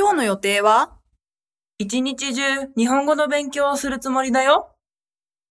今日の予定は？一日中日本語の勉強をするつもりだよ。